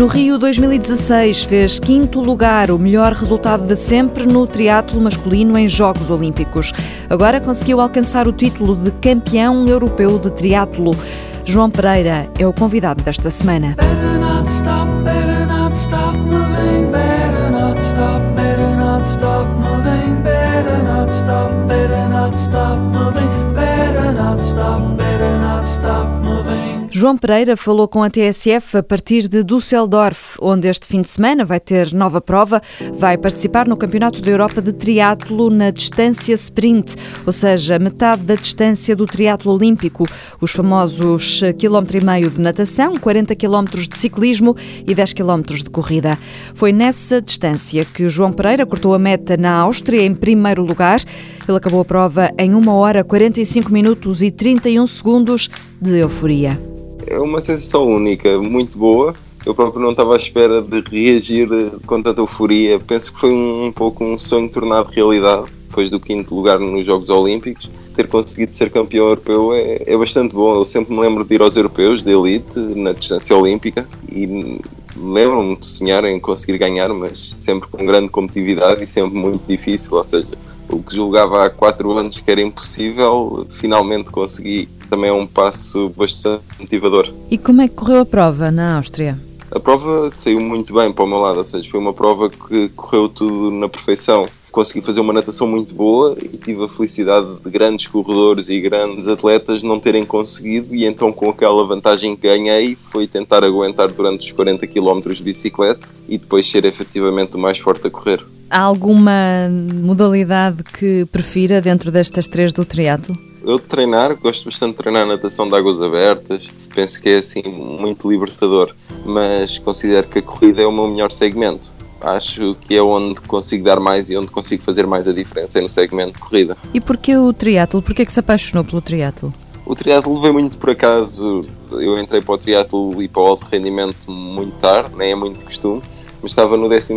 No Rio 2016 fez quinto lugar, o melhor resultado de sempre no triatlo masculino em Jogos Olímpicos. Agora conseguiu alcançar o título de campeão europeu de triatlo. João Pereira é o convidado desta semana. João Pereira falou com a TSF a partir de Düsseldorf, onde este fim de semana vai ter nova prova. Vai participar no Campeonato da Europa de Triatlo na distância sprint, ou seja, metade da distância do triatlo olímpico, os famosos quilómetro e meio de natação, 40 quilómetros de ciclismo e 10 quilómetros de corrida. Foi nessa distância que João Pereira cortou a meta na Áustria em primeiro lugar. Ele acabou a prova em 1 hora 45 minutos e 31 segundos de euforia é uma sensação única, muito boa. Eu próprio não estava à espera de reagir com tanta euforia. Penso que foi um, um pouco um sonho tornado realidade, depois do quinto lugar nos Jogos Olímpicos. Ter conseguido ser campeão europeu é, é bastante bom. Eu sempre me lembro de ir aos europeus de elite na distância olímpica e lembro-me de sonhar em conseguir ganhar, mas sempre com grande competitividade e sempre muito difícil. Ou seja, o que julgava há quatro anos que era impossível, finalmente consegui. Também é um passo bastante motivador. E como é que correu a prova na Áustria? A prova saiu muito bem para o meu lado, ou seja, foi uma prova que correu tudo na perfeição. Consegui fazer uma natação muito boa e tive a felicidade de grandes corredores e grandes atletas não terem conseguido, e então, com aquela vantagem que ganhei, foi tentar aguentar durante os 40 km de bicicleta e depois ser efetivamente o mais forte a correr. Há alguma modalidade que prefira dentro destas três do triatlo? Eu de treinar, gosto bastante de treinar natação de águas abertas, penso que é assim muito libertador, mas considero que a corrida é o meu melhor segmento. Acho que é onde consigo dar mais e onde consigo fazer mais a diferença, é no segmento de corrida. E porquê o triatlo? Porquê que se apaixonou pelo triatlo? O triatlo veio muito por acaso. Eu entrei para o triatlo e para o alto rendimento muito tarde, nem é muito costume, mas estava no 12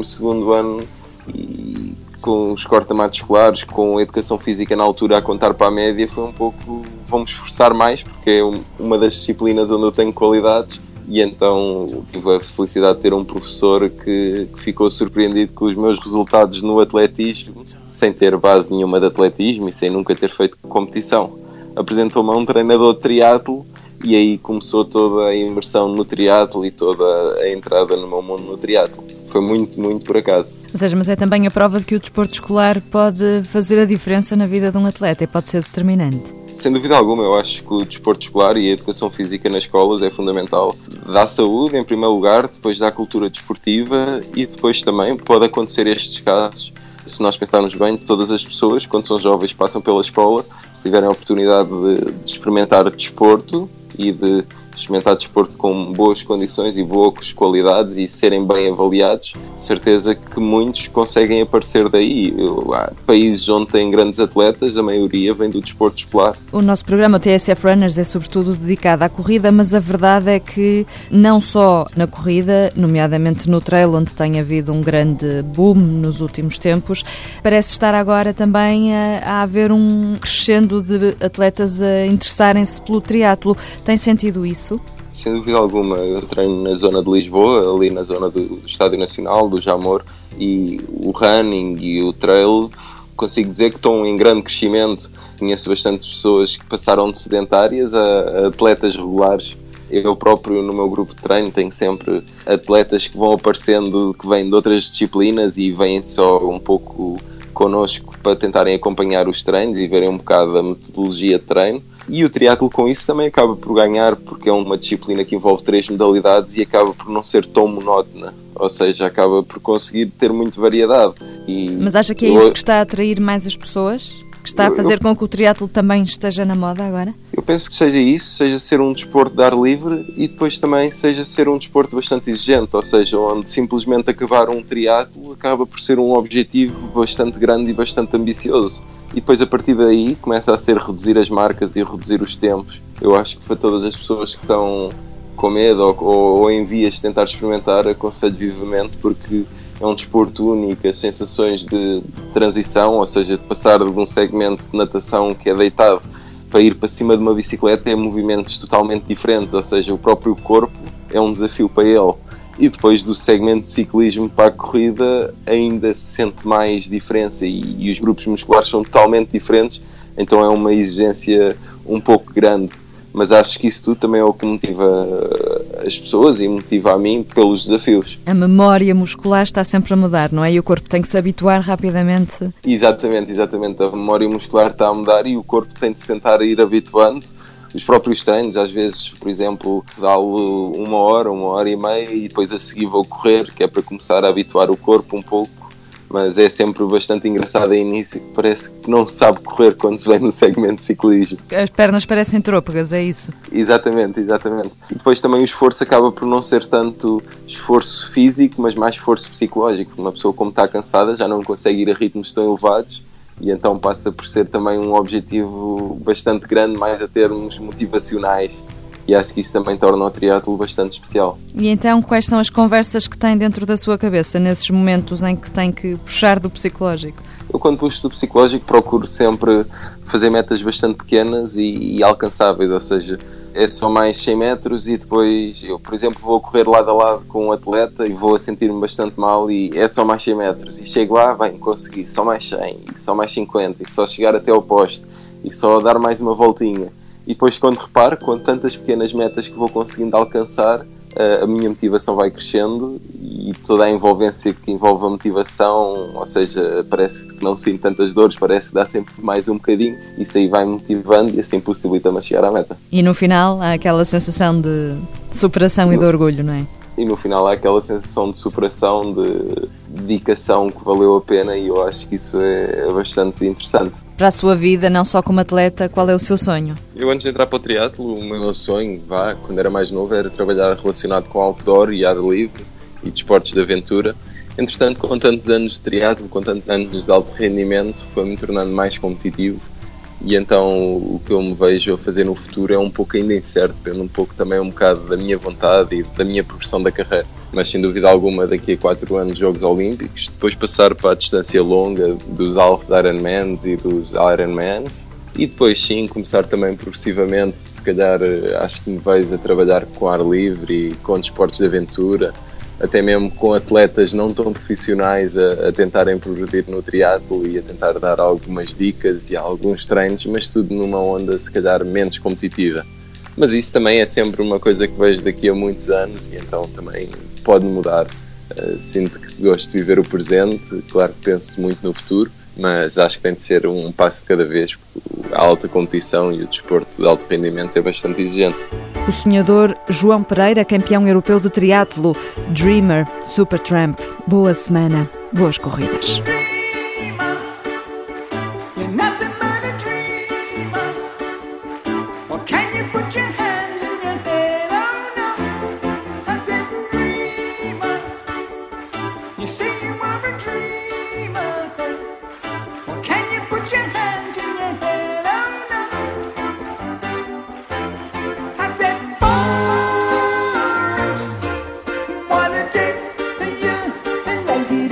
ano e com os cortamatos escolares, com a educação física na altura a contar para a média, foi um pouco vamos esforçar mais, porque é uma das disciplinas onde eu tenho qualidades. E então tive a felicidade de ter um professor que, que ficou surpreendido com os meus resultados no atletismo, sem ter base nenhuma de atletismo e sem nunca ter feito competição. Apresentou-me a um treinador de triatlo e aí começou toda a imersão no triatlo e toda a entrada no meu mundo no triatlo foi muito, muito por acaso. Ou seja, mas é também a prova de que o desporto escolar pode fazer a diferença na vida de um atleta e pode ser determinante. Sem dúvida alguma, eu acho que o desporto escolar e a educação física nas escolas é fundamental. Dá saúde, em primeiro lugar, depois dá cultura desportiva e depois também pode acontecer estes casos. Se nós pensarmos bem, todas as pessoas, quando são jovens, passam pela escola, se tiverem a oportunidade de, de experimentar desporto e de experimentar desporto com boas condições e boas qualidades e serem bem avaliados, de certeza que muitos conseguem aparecer daí. Há países onde têm grandes atletas, a maioria vem do desporto escolar. O nosso programa TSF Runners é sobretudo dedicado à corrida, mas a verdade é que não só na corrida, nomeadamente no trail, onde tem havido um grande boom nos últimos tempos, parece estar agora também a, a haver um crescendo de atletas a interessarem-se pelo triatlo. Tem sentido isso? Isso? Sem dúvida alguma, eu treino na zona de Lisboa, ali na zona do Estádio Nacional, do Jamor, e o running e o trail consigo dizer que estão em grande crescimento. Conheço bastante pessoas que passaram de sedentárias a, a atletas regulares. Eu próprio, no meu grupo de treino, tenho sempre atletas que vão aparecendo, que vêm de outras disciplinas e vêm só um pouco connosco para tentarem acompanhar os treinos e verem um bocado a metodologia de treino. E o triatlo com isso também acaba por ganhar, porque é uma disciplina que envolve três modalidades e acaba por não ser tão monótona. Ou seja, acaba por conseguir ter muita variedade. E Mas acha que é isso que está a atrair mais as pessoas? Que está a fazer eu, com que o triatlo também esteja na moda agora? Eu penso que seja isso, seja ser um desporto de ar livre e depois também seja ser um desporto bastante exigente, ou seja, onde simplesmente acabar um triatlo acaba por ser um objetivo bastante grande e bastante ambicioso. E depois a partir daí começa a ser reduzir as marcas e reduzir os tempos. Eu acho que para todas as pessoas que estão com medo ou, ou, ou em vias de tentar experimentar, aconselho vivamente porque é um desporto único, as sensações de, transição, ou seja, de passar de um segmento de natação que é deitado para ir para cima de uma bicicleta é movimentos totalmente diferentes, ou seja, o próprio corpo é um desafio para ele. e depois do segmento de ciclismo para a corrida ainda se sente mais diferença e, e os grupos musculares são totalmente diferentes, então é uma exigência um pouco grande mas acho que isso tudo também é o que motiva as pessoas e motiva a mim pelos desafios. A memória muscular está sempre a mudar, não é? E o corpo tem que se habituar rapidamente. Exatamente, exatamente. A memória muscular está a mudar e o corpo tem de se tentar ir habituando. Os próprios treinos, às vezes, por exemplo, dá-lo uma hora, uma hora e meia e depois a seguir vou correr, que é para começar a habituar o corpo um pouco mas é sempre bastante engraçado a início que parece que não sabe correr quando se vem no segmento de ciclismo. As pernas parecem trôpegas, é isso? Exatamente, exatamente. E depois também o esforço acaba por não ser tanto esforço físico, mas mais esforço psicológico. Uma pessoa como está cansada já não consegue ir a ritmos tão elevados e então passa por ser também um objetivo bastante grande, mais a termos motivacionais e acho que isso também torna o triatlo bastante especial. E então, quais são as conversas que tem dentro da sua cabeça nesses momentos em que tem que puxar do psicológico? Eu, quando puxo do psicológico, procuro sempre fazer metas bastante pequenas e, e alcançáveis, ou seja, é só mais 100 metros e depois eu, por exemplo, vou correr lado a lado com um atleta e vou a sentir-me bastante mal e é só mais 100 metros e chego lá, bem, consegui, só mais 100 e só mais 50 e só chegar até ao poste e só dar mais uma voltinha e depois quando reparo, com tantas pequenas metas que vou conseguindo alcançar, eh, a minha motivação vai crescendo e toda a envolvência que envolve a motivação, ou seja, parece que não sinto tantas dores, parece que dá sempre mais um bocadinho, isso aí vai motivando e assim possibilita-me chegar à meta. E no final há aquela sensação de superação no, e de orgulho, não é? E no final há aquela sensação de superação, de dedicação que valeu a pena e eu acho que isso é bastante interessante para a sua vida, não só como atleta, qual é o seu sonho? Eu antes de entrar para o triatlo, o meu sonho, vá, quando era mais novo, era trabalhar relacionado com outdoor e ar livre e desportos de aventura. Entretanto, com tantos anos de triatlo, com tantos anos de alto rendimento, foi-me tornando mais competitivo e então o que eu me vejo a fazer no futuro é um pouco ainda incerto, depende um pouco também um bocado da minha vontade e da minha progressão da carreira. Mas sem dúvida alguma daqui a 4 anos Jogos Olímpicos, depois passar para a distância longa dos Alpes Ironmans e dos Ironman e depois sim começar também progressivamente, se calhar eh, acho que me vejo a trabalhar com ar livre e com desportos de aventura, até mesmo com atletas não tão profissionais a, a tentarem progredir no triatlo e a tentar dar algumas dicas e alguns treinos, mas tudo numa onda se calhar menos competitiva. Mas isso também é sempre uma coisa que vejo daqui a muitos anos e então também pode mudar. Uh, sinto que gosto de viver o presente, claro que penso muito no futuro, mas acho que tem de ser um passo de cada vez, porque a alta competição e o desporto de alto rendimento é bastante exigente. O sonhador João Pereira, campeão europeu de triatlo, Dreamer, Supertramp. Boa semana, boas corridas.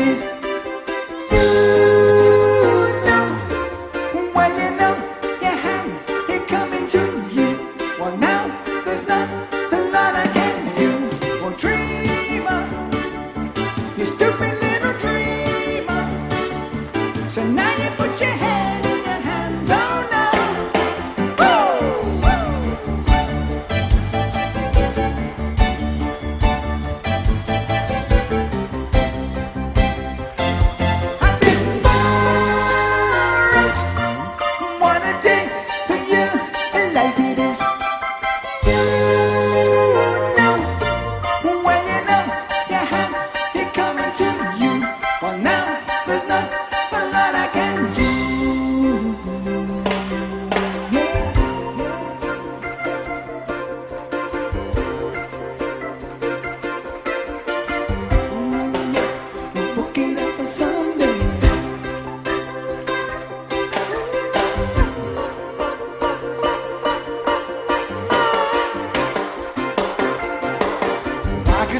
Please.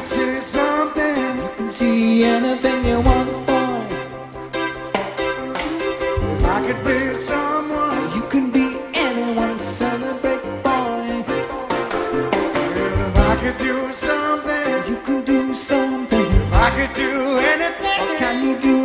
could say something. You can see anything you want, boy. If I could be someone, you can be anyone, celebrate, boy. And if I could do something, you can do something. If I could do anything, what can you do?